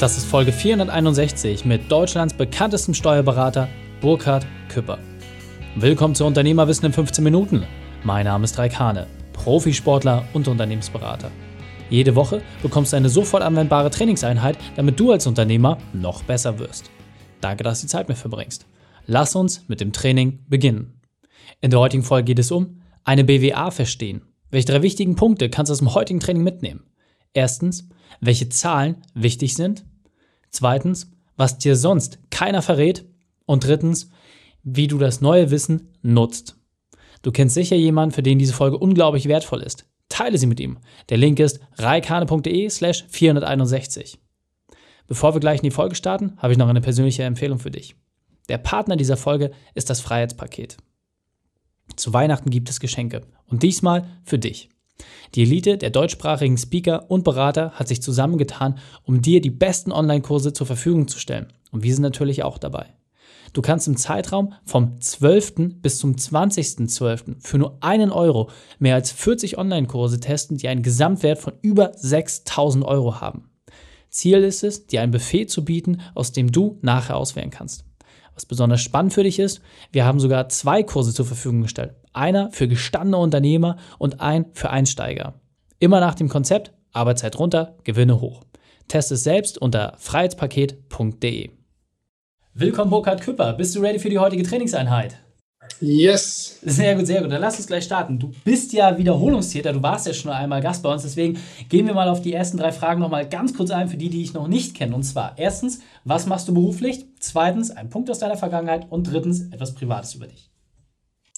Das ist Folge 461 mit Deutschlands bekanntestem Steuerberater Burkhard Küpper. Willkommen zu Unternehmerwissen in 15 Minuten. Mein Name ist Raik Hane, Profisportler und Unternehmensberater. Jede Woche bekommst du eine sofort anwendbare Trainingseinheit, damit du als Unternehmer noch besser wirst. Danke, dass du die Zeit mit verbringst. Lass uns mit dem Training beginnen. In der heutigen Folge geht es um eine BWA verstehen. Welche drei wichtigen Punkte kannst du aus dem heutigen Training mitnehmen? Erstens, welche Zahlen wichtig sind. Zweitens, was dir sonst keiner verrät. Und drittens, wie du das neue Wissen nutzt. Du kennst sicher jemanden, für den diese Folge unglaublich wertvoll ist. Teile sie mit ihm. Der Link ist reikane.de slash 461. Bevor wir gleich in die Folge starten, habe ich noch eine persönliche Empfehlung für dich. Der Partner dieser Folge ist das Freiheitspaket. Zu Weihnachten gibt es Geschenke und diesmal für dich. Die Elite der deutschsprachigen Speaker und Berater hat sich zusammengetan, um dir die besten Online-Kurse zur Verfügung zu stellen. Und wir sind natürlich auch dabei. Du kannst im Zeitraum vom 12. bis zum 20.12. für nur einen Euro mehr als 40 Online-Kurse testen, die einen Gesamtwert von über 6000 Euro haben. Ziel ist es, dir ein Buffet zu bieten, aus dem du nachher auswählen kannst. Was besonders spannend für dich ist, wir haben sogar zwei Kurse zur Verfügung gestellt. Einer für gestandene Unternehmer und ein für Einsteiger. Immer nach dem Konzept Arbeitszeit runter, Gewinne hoch. Test es selbst unter freiheitspaket.de. Willkommen Burkhard Küpper. Bist du ready für die heutige Trainingseinheit? Yes. Sehr gut, sehr gut. Dann lass uns gleich starten. Du bist ja Wiederholungstäter, du warst ja schon einmal Gast bei uns, deswegen gehen wir mal auf die ersten drei Fragen nochmal ganz kurz ein, für die, die ich noch nicht kenne. Und zwar, erstens, was machst du beruflich? Zweitens, ein Punkt aus deiner Vergangenheit. Und drittens, etwas Privates über dich.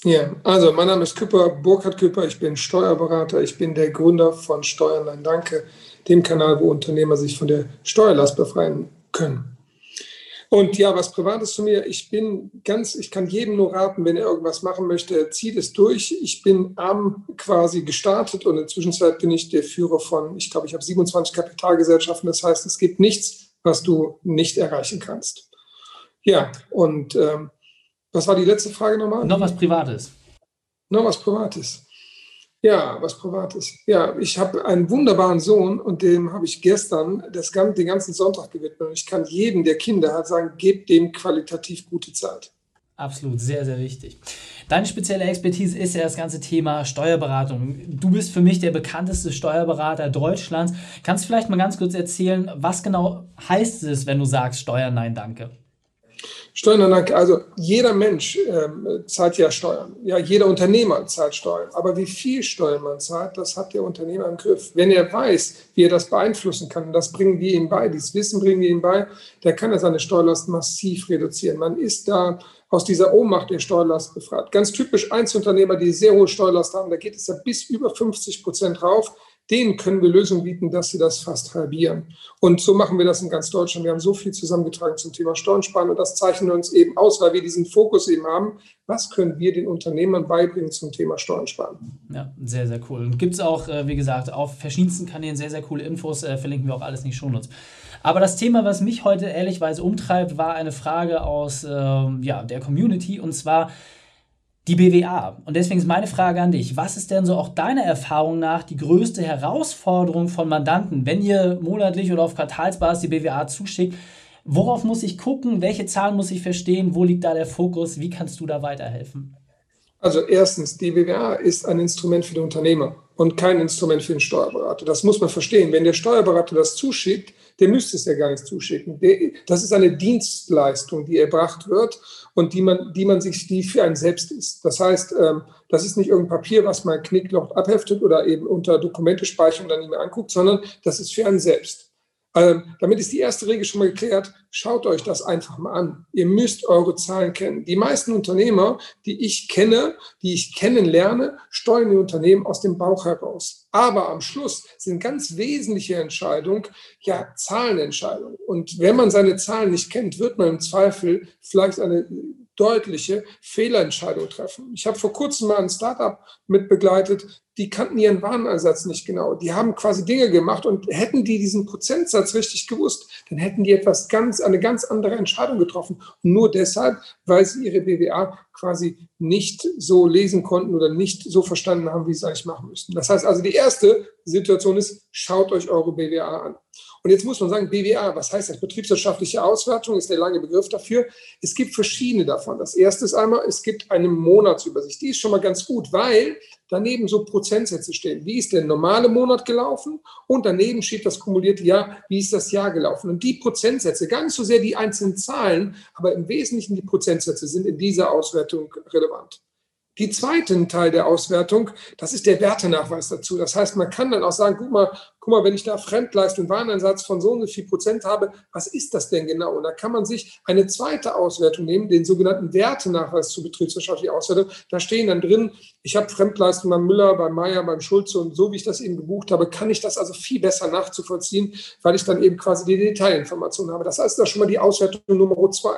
Ja, also mein Name ist Küpper, Burkhard Küpper, ich bin Steuerberater, ich bin der Gründer von Steuern, nein danke, dem Kanal, wo Unternehmer sich von der Steuerlast befreien können. Und ja, was Privates zu mir. Ich bin ganz, ich kann jedem nur raten, wenn er irgendwas machen möchte, zieht es durch. Ich bin arm quasi gestartet und in der Zwischenzeit bin ich der Führer von, ich glaube, ich habe 27 Kapitalgesellschaften. Das heißt, es gibt nichts, was du nicht erreichen kannst. Ja, und ähm, was war die letzte Frage nochmal? Noch was Privates. Noch was Privates. Ja, was Privates. Ja, ich habe einen wunderbaren Sohn und dem habe ich gestern das, den ganzen Sonntag gewidmet. Und ich kann jedem, der Kinder hat, sagen, gebt dem qualitativ gute Zeit. Absolut, sehr, sehr wichtig. Deine spezielle Expertise ist ja das ganze Thema Steuerberatung. Du bist für mich der bekannteste Steuerberater Deutschlands. Kannst du vielleicht mal ganz kurz erzählen, was genau heißt es, wenn du sagst Steuern, nein, danke? Steuern, also jeder Mensch ähm, zahlt ja Steuern. Ja, jeder Unternehmer zahlt Steuern. Aber wie viel Steuern man zahlt, das hat der Unternehmer im Griff. Wenn er weiß, wie er das beeinflussen kann, und das bringen wir ihm bei, dieses Wissen bringen wir ihm bei, der kann er seine Steuerlast massiv reduzieren. Man ist da aus dieser Ohnmacht der Steuerlast befreit. Ganz typisch Einzelunternehmer, die sehr hohe Steuerlast haben, da geht es ja bis über 50 Prozent rauf denen können wir Lösungen bieten, dass sie das fast halbieren. Und so machen wir das in ganz Deutschland. Wir haben so viel zusammengetragen zum Thema Steuern und das zeichnet uns eben aus, weil wir diesen Fokus eben haben. Was können wir den Unternehmern beibringen zum Thema Steuern Ja, sehr, sehr cool. Und gibt es auch, äh, wie gesagt, auf verschiedensten Kanälen sehr, sehr coole Infos, äh, verlinken wir auch alles in die Shownotes. Aber das Thema, was mich heute ehrlichweise umtreibt, war eine Frage aus ähm, ja, der Community und zwar, die BWA. Und deswegen ist meine Frage an dich, was ist denn so auch deiner Erfahrung nach die größte Herausforderung von Mandanten, wenn ihr monatlich oder auf Quartalsbasis die BWA zuschickt? Worauf muss ich gucken? Welche Zahlen muss ich verstehen? Wo liegt da der Fokus? Wie kannst du da weiterhelfen? Also erstens, die BWA ist ein Instrument für den Unternehmer und kein Instrument für den Steuerberater. Das muss man verstehen. Wenn der Steuerberater das zuschickt, der müsste es ja gar nicht zuschicken. das ist eine Dienstleistung, die erbracht wird und die man, die man sich, die für einen selbst ist. Das heißt, ähm, das ist nicht irgendein Papier, was man knicklocht abheftet oder eben unter Dokumentespeicherung dann nicht mehr anguckt, sondern das ist für einen selbst. Ähm, damit ist die erste Regel schon mal geklärt. Schaut euch das einfach mal an. Ihr müsst eure Zahlen kennen. Die meisten Unternehmer, die ich kenne, die ich kennenlerne, steuern die Unternehmen aus dem Bauch heraus. Aber am Schluss sind ganz wesentliche Entscheidungen ja Zahlenentscheidungen. Und wenn man seine Zahlen nicht kennt, wird man im Zweifel vielleicht eine deutliche Fehlentscheidung treffen. Ich habe vor kurzem mal ein Startup mit begleitet, die kannten ihren Warenersatz nicht genau. Die haben quasi Dinge gemacht und hätten die diesen Prozentsatz richtig gewusst, dann hätten die etwas ganz, eine ganz andere Entscheidung getroffen. Nur deshalb, weil sie ihre BWA quasi nicht so lesen konnten oder nicht so verstanden haben, wie sie es eigentlich machen müssten. Das heißt also, die erste Situation ist, schaut euch eure BWA an. Und jetzt muss man sagen, BWA, was heißt das? Betriebswirtschaftliche Auswertung ist der lange Begriff dafür. Es gibt verschiedene davon. Das erste ist einmal, es gibt eine Monatsübersicht. Die ist schon mal ganz gut, weil daneben so Prozentsätze stehen. Wie ist der normale Monat gelaufen? Und daneben steht das kumulierte Jahr. Wie ist das Jahr gelaufen? Und die Prozentsätze, gar nicht so sehr die einzelnen Zahlen, aber im Wesentlichen die Prozentsätze sind in dieser Auswertung relevant. Die zweiten Teil der Auswertung, das ist der Wertenachweis dazu. Das heißt, man kann dann auch sagen, guck mal, guck mal, wenn ich da Fremdleistung, Wareneinsatz von so und so viel Prozent habe, was ist das denn genau? Und da kann man sich eine zweite Auswertung nehmen, den sogenannten Wertenachweis zur betriebswirtschaftlichen Auswertung. Da stehen dann drin, ich habe Fremdleistung beim Müller, beim Meier, beim Schulze und so wie ich das eben gebucht habe, kann ich das also viel besser nachzuvollziehen, weil ich dann eben quasi die Detailinformationen habe. Das heißt, das ist schon mal die Auswertung Nummer zwei.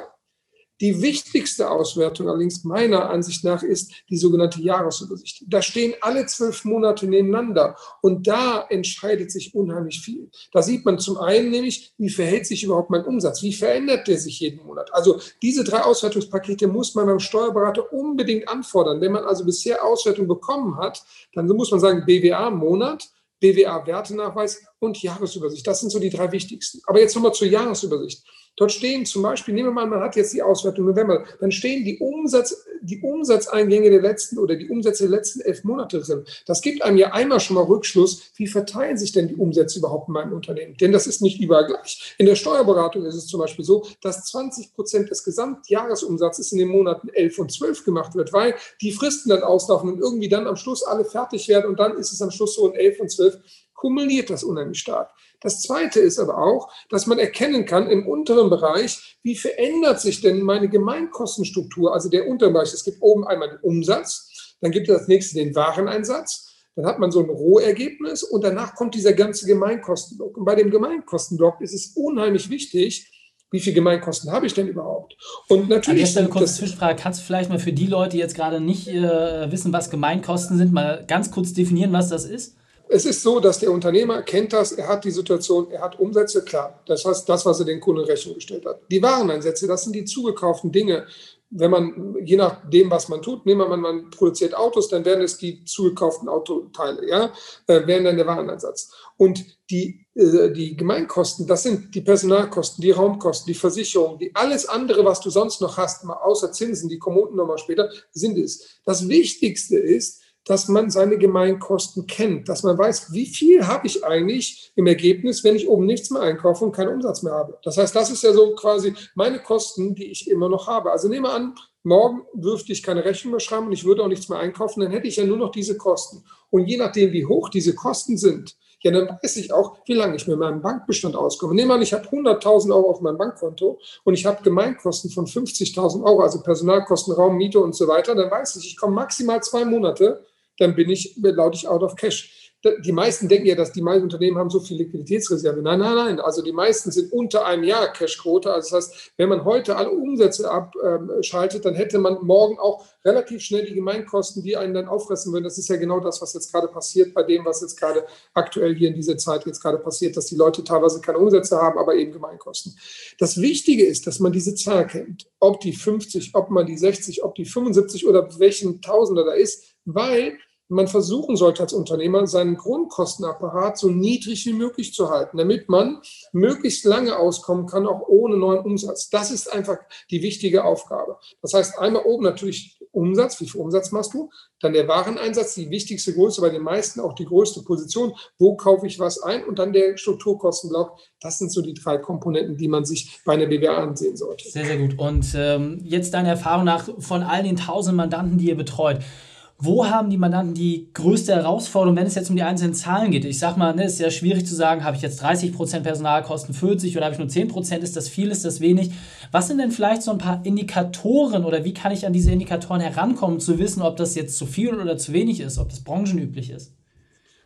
Die wichtigste Auswertung allerdings meiner Ansicht nach ist die sogenannte Jahresübersicht. Da stehen alle zwölf Monate nebeneinander und da entscheidet sich unheimlich viel. Da sieht man zum einen nämlich, wie verhält sich überhaupt mein Umsatz, wie verändert der sich jeden Monat. Also diese drei Auswertungspakete muss man beim Steuerberater unbedingt anfordern. Wenn man also bisher Auswertung bekommen hat, dann muss man sagen BWA Monat, BWA-Wertenachweis und Jahresübersicht. Das sind so die drei wichtigsten. Aber jetzt nochmal zur Jahresübersicht. Dort stehen zum Beispiel, nehmen wir mal, man hat jetzt die Auswertung November, dann stehen die, Umsatz, die Umsatzeingänge der letzten oder die Umsätze der letzten elf Monate drin. Das gibt einem ja einmal schon mal Rückschluss, wie verteilen sich denn die Umsätze überhaupt in meinem Unternehmen? Denn das ist nicht überall gleich. In der Steuerberatung ist es zum Beispiel so, dass 20 Prozent des Gesamtjahresumsatzes in den Monaten 11 und 12 gemacht wird, weil die Fristen dann auslaufen und irgendwie dann am Schluss alle fertig werden und dann ist es am Schluss so in 11 und 12 kumuliert das unheimlich stark. Das Zweite ist aber auch, dass man erkennen kann im unteren Bereich, wie verändert sich denn meine Gemeinkostenstruktur, also der untere Bereich. Es gibt oben einmal den Umsatz, dann gibt es als nächstes den Wareneinsatz, dann hat man so ein Rohergebnis und danach kommt dieser ganze Gemeinkostenblock. Und bei dem Gemeinkostenblock ist es unheimlich wichtig, wie viel Gemeinkosten habe ich denn überhaupt? Und natürlich. An der Stelle kurz Zwischenfrage. Kannst du vielleicht mal für die Leute, die jetzt gerade nicht äh, wissen, was Gemeinkosten sind, mal ganz kurz definieren, was das ist? Es ist so, dass der Unternehmer kennt das, er hat die Situation, er hat Umsätze, klar. Das heißt, das, was er den Kunden in Rechnung gestellt hat. Die Wareneinsätze, das sind die zugekauften Dinge. Wenn man, je nachdem, was man tut, nehmen wir mal, man produziert Autos, dann werden es die zugekauften Autoteile, ja, äh, wären dann der Wareneinsatz. Und die, äh, die Gemeinkosten, das sind die Personalkosten, die Raumkosten, die Versicherung, die alles andere, was du sonst noch hast, mal außer Zinsen, die kommen nochmal später, sind es. Das Wichtigste ist, dass man seine Gemeinkosten kennt, dass man weiß, wie viel habe ich eigentlich im Ergebnis, wenn ich oben nichts mehr einkaufe und keinen Umsatz mehr habe. Das heißt, das ist ja so quasi meine Kosten, die ich immer noch habe. Also nehme an, morgen dürfte ich keine Rechnung mehr schreiben und ich würde auch nichts mehr einkaufen, dann hätte ich ja nur noch diese Kosten. Und je nachdem, wie hoch diese Kosten sind, ja, dann weiß ich auch, wie lange ich mit meinem Bankbestand auskomme. Nehmen wir an, ich habe 100.000 Euro auf meinem Bankkonto und ich habe Gemeinkosten von 50.000 Euro, also Personalkosten, Raum, Miete und so weiter, dann weiß ich, ich komme maximal zwei Monate dann bin ich, laute ich out of cash. Die meisten denken ja, dass die meisten Unternehmen haben so viel Liquiditätsreserve. Nein, nein, nein. Also die meisten sind unter einem Jahr Cashquote. Also das heißt, wenn man heute alle Umsätze abschaltet, dann hätte man morgen auch relativ schnell die Gemeinkosten, die einen dann auffressen würden. Das ist ja genau das, was jetzt gerade passiert bei dem, was jetzt gerade aktuell hier in dieser Zeit jetzt gerade passiert, dass die Leute teilweise keine Umsätze haben, aber eben Gemeinkosten. Das Wichtige ist, dass man diese Zahl kennt. Ob die 50, ob man die 60, ob die 75 oder welchen Tausender da ist, weil man versuchen sollte als Unternehmer, seinen Grundkostenapparat so niedrig wie möglich zu halten, damit man möglichst lange auskommen kann, auch ohne neuen Umsatz. Das ist einfach die wichtige Aufgabe. Das heißt, einmal oben natürlich Umsatz, wie viel Umsatz machst du? Dann der Wareneinsatz, die wichtigste Größe, bei den meisten auch die größte Position. Wo kaufe ich was ein? Und dann der Strukturkostenblock. Das sind so die drei Komponenten, die man sich bei einer BWA ansehen sollte. Sehr, sehr gut. Und ähm, jetzt deine Erfahrung nach von all den tausend Mandanten, die ihr betreut. Wo haben die Mandanten die größte Herausforderung, wenn es jetzt um die einzelnen Zahlen geht? Ich sag mal, ne, ist ja schwierig zu sagen, habe ich jetzt 30% Personalkosten, 40 oder habe ich nur 10%? Ist das viel, ist das wenig? Was sind denn vielleicht so ein paar Indikatoren oder wie kann ich an diese Indikatoren herankommen, zu wissen, ob das jetzt zu viel oder zu wenig ist, ob das branchenüblich ist?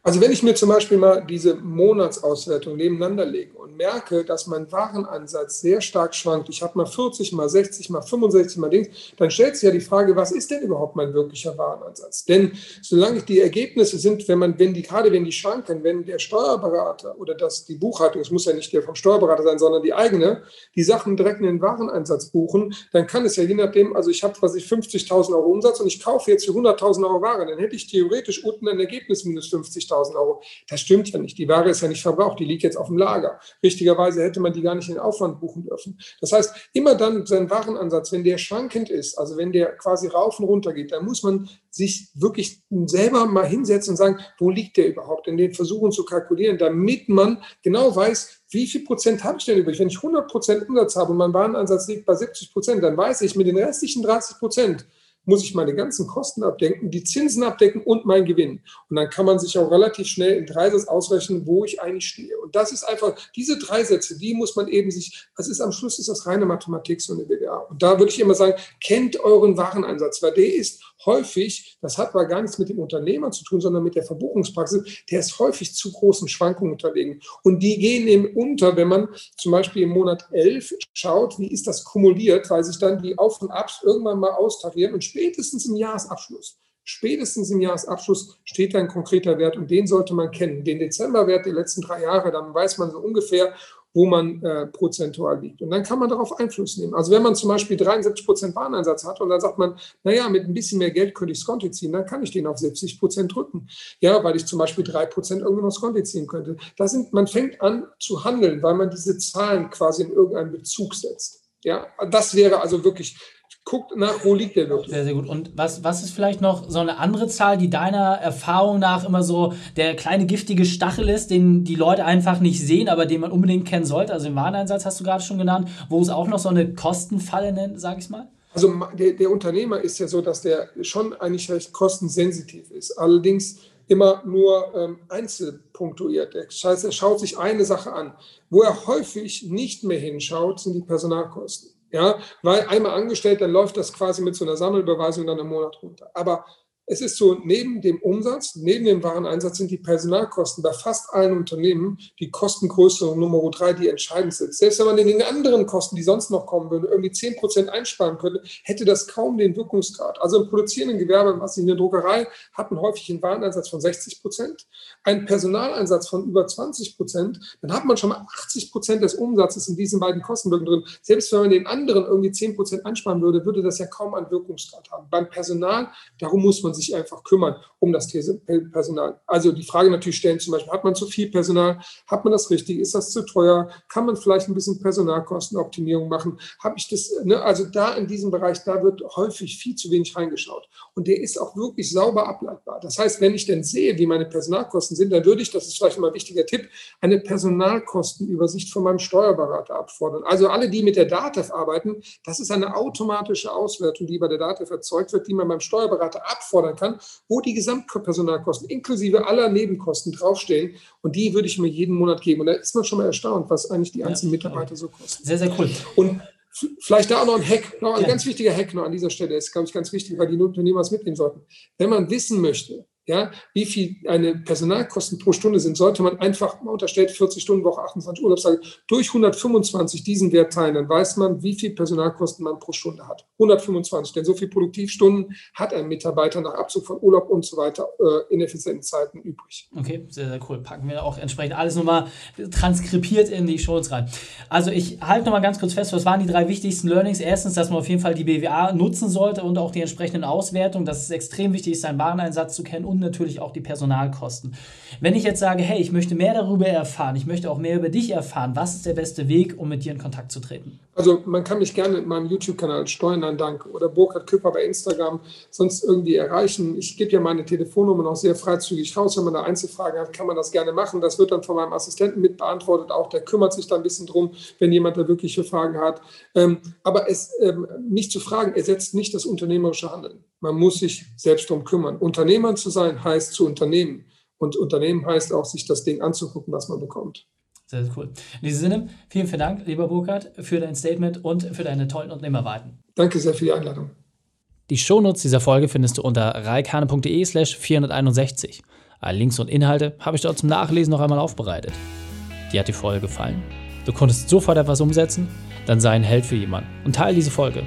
Also wenn ich mir zum Beispiel mal diese Monatsauswertung nebeneinander lege und merke, dass mein Warenansatz sehr stark schwankt, ich habe mal 40, mal 60, mal 65, mal Dings, dann stellt sich ja die Frage, was ist denn überhaupt mein wirklicher Warenansatz? Denn solange die Ergebnisse sind, wenn man, wenn die, gerade wenn die schwanken, wenn der Steuerberater oder das, die Buchhaltung, es muss ja nicht der vom Steuerberater sein, sondern die eigene, die Sachen direkt in den Wareneinsatz buchen, dann kann es ja je nachdem, also ich habe quasi 50.000 Euro Umsatz und ich kaufe jetzt für 100.000 Euro Ware, dann hätte ich theoretisch unten ein Ergebnis minus 50.000 50.000 Euro. Das stimmt ja nicht. Die Ware ist ja nicht verbraucht, die liegt jetzt auf dem Lager. Richtigerweise hätte man die gar nicht in den Aufwand buchen dürfen. Das heißt, immer dann sein Warenansatz, wenn der schwankend ist, also wenn der quasi rauf und runter geht, dann muss man sich wirklich selber mal hinsetzen und sagen, wo liegt der überhaupt, in den Versuchen zu kalkulieren, damit man genau weiß, wie viel Prozent habe ich denn übrig? Wenn ich 100 Prozent Umsatz habe und mein Warenansatz liegt bei 70 Prozent, dann weiß ich, mit den restlichen 30 Prozent muss ich meine ganzen Kosten abdenken, die Zinsen abdecken und mein Gewinn. Und dann kann man sich auch relativ schnell in drei Sätzen ausrechnen, wo ich eigentlich stehe. Und das ist einfach, diese drei Sätze, die muss man eben sich, das ist am Schluss ist das reine Mathematik, so eine BWA. Und da würde ich immer sagen, kennt euren Wareneinsatz, weil der ist häufig, das hat aber gar nichts mit dem Unternehmer zu tun, sondern mit der Verbuchungspraxis, der ist häufig zu großen Schwankungen unterlegen. Und die gehen eben unter, wenn man zum Beispiel im Monat 11 schaut, wie ist das kumuliert, weil sich dann die Auf- und Abs irgendwann mal austarieren und spätestens im Jahresabschluss Spätestens im Jahresabschluss steht da ein konkreter Wert und den sollte man kennen. Den Dezemberwert der letzten drei Jahre, dann weiß man so ungefähr, wo man äh, prozentual liegt. Und dann kann man darauf Einfluss nehmen. Also wenn man zum Beispiel 73 Prozent Wareneinsatz hat und dann sagt man, naja, mit ein bisschen mehr Geld könnte ich Skonto ziehen, dann kann ich den auf 70 Prozent drücken. Ja, weil ich zum Beispiel drei Prozent irgendwo noch Skonto ziehen könnte. Das sind, man fängt an zu handeln, weil man diese Zahlen quasi in irgendeinen Bezug setzt. Ja, das wäre also wirklich guckt nach, wo liegt der wirklich. Sehr, sehr gut. Und was, was ist vielleicht noch so eine andere Zahl, die deiner Erfahrung nach immer so der kleine giftige Stachel ist, den die Leute einfach nicht sehen, aber den man unbedingt kennen sollte? Also den Wareneinsatz hast du gerade schon genannt, wo es auch noch so eine Kostenfalle nennt, sag ich mal? Also der, der Unternehmer ist ja so, dass der schon eigentlich recht kostensensitiv ist. Allerdings immer nur ähm, einzelpunktuiert. Das heißt, er schaut sich eine Sache an. Wo er häufig nicht mehr hinschaut, sind die Personalkosten. Ja, weil einmal angestellt, dann läuft das quasi mit so einer Sammelbeweisung dann im Monat runter. Aber es ist so, neben dem Umsatz, neben dem Wareneinsatz sind die Personalkosten bei fast allen Unternehmen die Kostengröße Nummer drei, die entscheidend sind. Selbst wenn man in den anderen Kosten, die sonst noch kommen würden, irgendwie zehn Prozent einsparen könnte, hätte das kaum den Wirkungsgrad. Also im produzierenden Gewerbe, was in der Druckerei, hatten häufig einen Wareneinsatz von 60 Prozent, einen Personaleinsatz von über 20 Prozent, dann hat man schon mal 80 Prozent des Umsatzes in diesen beiden Kostenblöcken drin. Selbst wenn man den anderen irgendwie 10 Prozent einsparen würde, würde das ja kaum einen Wirkungsgrad haben. Beim Personal, darum muss man sich einfach kümmern um das Personal. Also die Frage natürlich stellen, zum Beispiel, hat man zu viel Personal? Hat man das richtig? Ist das zu teuer? Kann man vielleicht ein bisschen Personalkostenoptimierung machen? Habe ich das, ne? also da in diesem Bereich, da wird häufig viel zu wenig reingeschaut. Und der ist auch wirklich sauber ableitbar. Das heißt, wenn ich denn sehe, wie meine Personalkosten sind, dann würde ich, das ist vielleicht mal ein wichtiger Tipp, eine Personalkostenübersicht von meinem Steuerberater abfordern. Also alle, die mit der DATEV arbeiten, das ist eine automatische Auswertung, die bei der DATEV erzeugt wird, die man beim Steuerberater abfordert fordern kann, wo die Gesamtpersonalkosten inklusive aller Nebenkosten draufstehen. Und die würde ich mir jeden Monat geben. Und da ist man schon mal erstaunt, was eigentlich die einzelnen ja, Mitarbeiter so kosten. Sehr, sehr cool. Und vielleicht da auch noch ein Hack, noch ein ja. ganz wichtiger Hack noch an dieser Stelle ist, glaube ich, ganz wichtig, weil die Unternehmer es mitnehmen sollten. Wenn man wissen möchte, ja, wie viel eine Personalkosten pro Stunde sind, sollte man einfach mal unterstellt 40 Stunden Woche, 28 Urlaubstage durch 125 diesen Wert teilen. Dann weiß man, wie viel Personalkosten man pro Stunde hat. 125, denn so viel Produktivstunden hat ein Mitarbeiter nach Abzug von Urlaub und so weiter äh, in effizienten Zeiten übrig. Okay, sehr, sehr cool. Packen wir auch entsprechend alles nochmal transkribiert in die Shows rein. Also ich halte nochmal ganz kurz fest, was waren die drei wichtigsten Learnings? Erstens, dass man auf jeden Fall die BWA nutzen sollte und auch die entsprechenden Auswertungen. Das ist extrem wichtig, seinen Wareneinsatz zu kennen und natürlich auch die Personalkosten. Wenn ich jetzt sage, hey, ich möchte mehr darüber erfahren, ich möchte auch mehr über dich erfahren, was ist der beste Weg, um mit dir in Kontakt zu treten? Also man kann mich gerne in meinem YouTube-Kanal Steuern an Dank oder Burkhard Küpper bei Instagram sonst irgendwie erreichen. Ich gebe ja meine Telefonnummer noch sehr freizügig raus. Wenn man da Einzelfragen hat, kann man das gerne machen. Das wird dann von meinem Assistenten mit beantwortet. Auch der kümmert sich da ein bisschen drum, wenn jemand da wirkliche Fragen hat. Ähm, aber es, ähm, mich zu fragen, ersetzt nicht das unternehmerische Handeln. Man muss sich selbst darum kümmern. Unternehmer zu sein heißt zu unternehmen. Und Unternehmen heißt auch, sich das Ding anzugucken, was man bekommt. Sehr, sehr cool. In diesem Sinne, vielen, vielen Dank, lieber Burkhard, für dein Statement und für deine tollen Unternehmerweiten. Danke sehr für die Einladung. Die Shownotes dieser Folge findest du unter reikane.de slash 461. Alle Links und Inhalte habe ich dort zum Nachlesen noch einmal aufbereitet. Dir hat die Folge gefallen? Du konntest sofort etwas umsetzen? Dann sei ein Held für jemanden und teile diese Folge.